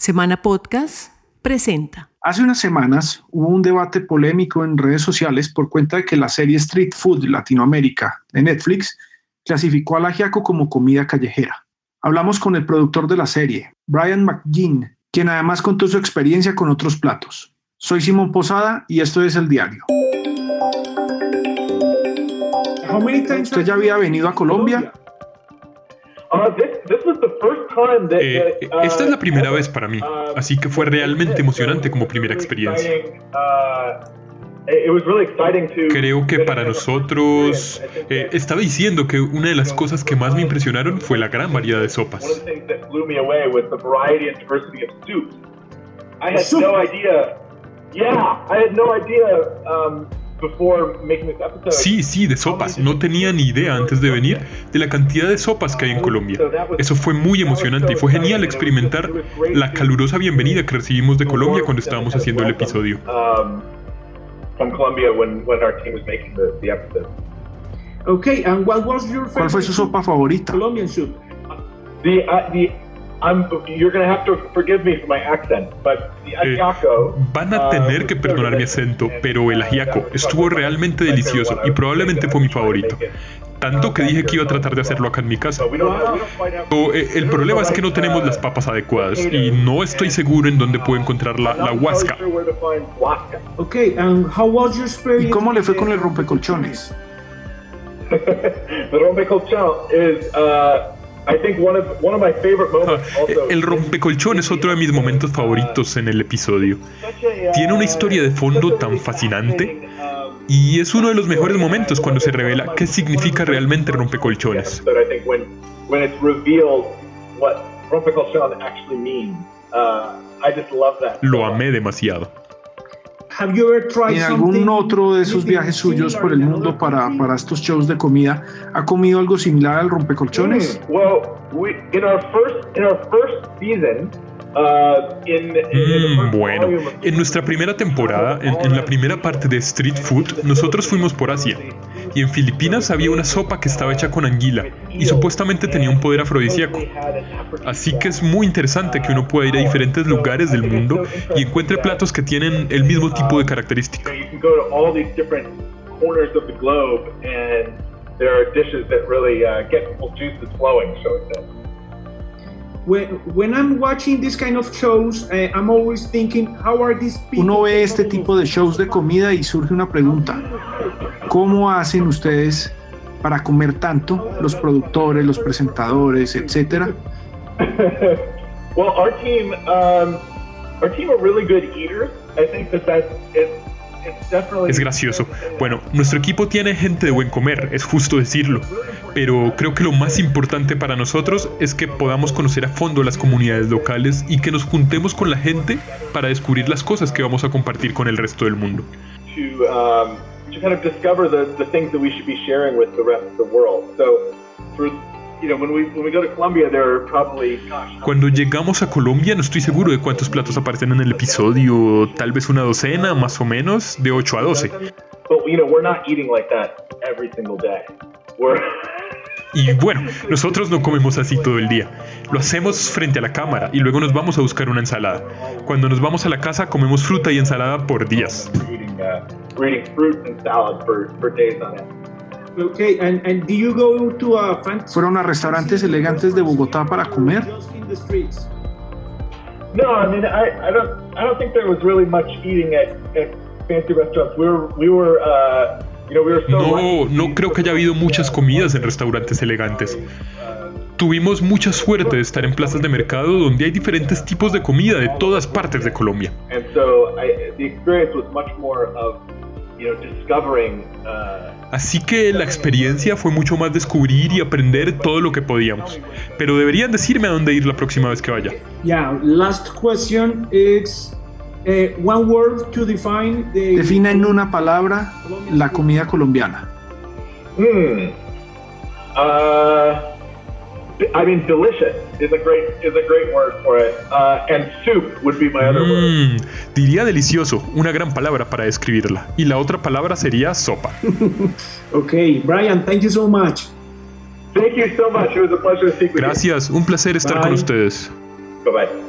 Semana Podcast presenta. Hace unas semanas hubo un debate polémico en redes sociales por cuenta de que la serie Street Food Latinoamérica de Netflix clasificó al ajiaco como comida callejera. Hablamos con el productor de la serie, Brian McGinn, quien además contó su experiencia con otros platos. Soy Simón Posada y esto es El Diario. ¿Usted ya había venido a Colombia? Esta es la primera vez para mí, así que fue realmente emocionante como primera experiencia. Creo que para nosotros, eh, estaba diciendo que una de las cosas que más me impresionaron fue la gran variedad de sopas. Sí, sí, de sopas. No tenía ni idea antes de venir de la cantidad de sopas que hay en Colombia. Eso fue muy emocionante y fue genial experimentar la calurosa bienvenida que recibimos de Colombia cuando estábamos haciendo el episodio. ¿Cuál fue su sopa favorita? Van a tener que perdonar mi acento, pero el ajiaco estuvo realmente delicioso y probablemente fue mi favorito. Tanto que dije que iba a tratar de hacerlo acá en mi casa. Eh, el problema es que no tenemos las papas adecuadas y no estoy seguro en dónde puedo encontrar la, la huasca. ¿Y cómo le fue con el rompecolchones? el rompecolchones es el rompecolchón es otro de mis momentos favoritos en el episodio. Tiene una historia de fondo tan fascinante y es uno de los mejores momentos cuando se revela qué significa realmente rompecolchones. Lo amé demasiado. ¿En algún otro de esos viajes suyos por el mundo para, para estos shows de comida ha comido algo similar al rompecolchones? Mm, bueno, en nuestra primera temporada, en, la primera parte de Street Food, nosotros fuimos por Asia. Y en Filipinas había una sopa que estaba hecha con anguila y supuestamente tenía un poder afrodisíaco. Así que es muy interesante que uno pueda ir a diferentes lugares del mundo y encuentre platos que tienen el mismo tipo de característica. Uno ve este tipo de shows de comida y surge una pregunta. ¿Cómo hacen ustedes para comer tanto, los productores, los presentadores, etcétera? well, our team, um, our team are really good eaters. I think that that's es gracioso. Bueno, nuestro equipo tiene gente de buen comer, es justo decirlo, pero creo que lo más importante para nosotros es que podamos conocer a fondo las comunidades locales y que nos juntemos con la gente para descubrir las cosas que vamos a compartir con el resto del mundo. Cuando llegamos a Colombia no estoy seguro de cuántos platos aparecen en el episodio, tal vez una docena más o menos, de 8 a 12. Y bueno, nosotros no comemos así todo el día. Lo hacemos frente a la cámara y luego nos vamos a buscar una ensalada. Cuando nos vamos a la casa comemos fruta y ensalada por días. Okay, and, and do you go to a ¿Fueron a restaurantes elegantes de Bogotá para comer? No, I mean, I, I don't, I don't think there was really much eating at, at fancy restaurants. We were, we were, uh, you know, we were so no, no creo que haya habido muchas comidas en restaurantes elegantes. Tuvimos mucha suerte de estar en plazas de mercado donde hay diferentes tipos de comida de todas partes de Colombia. And so I, the experience was much more of, you know, discovering uh, Así que la experiencia fue mucho más descubrir y aprender todo lo que podíamos. Pero deberían decirme a dónde ir la próxima vez que vaya. Yeah, last question is uh, one word to define the Defina en una palabra la comida colombiana. Hmm. Uh, I mean, delicious is a great is a great word for it. Uh, and soup would be my other word. Mm, diría delicioso, una gran palabra para describirla. Y la otra palabra sería sopa. okay, Brian, thank you so much. Thank you so much. It was a pleasure to speak with Gracias, un placer estar con ustedes. Bye bye.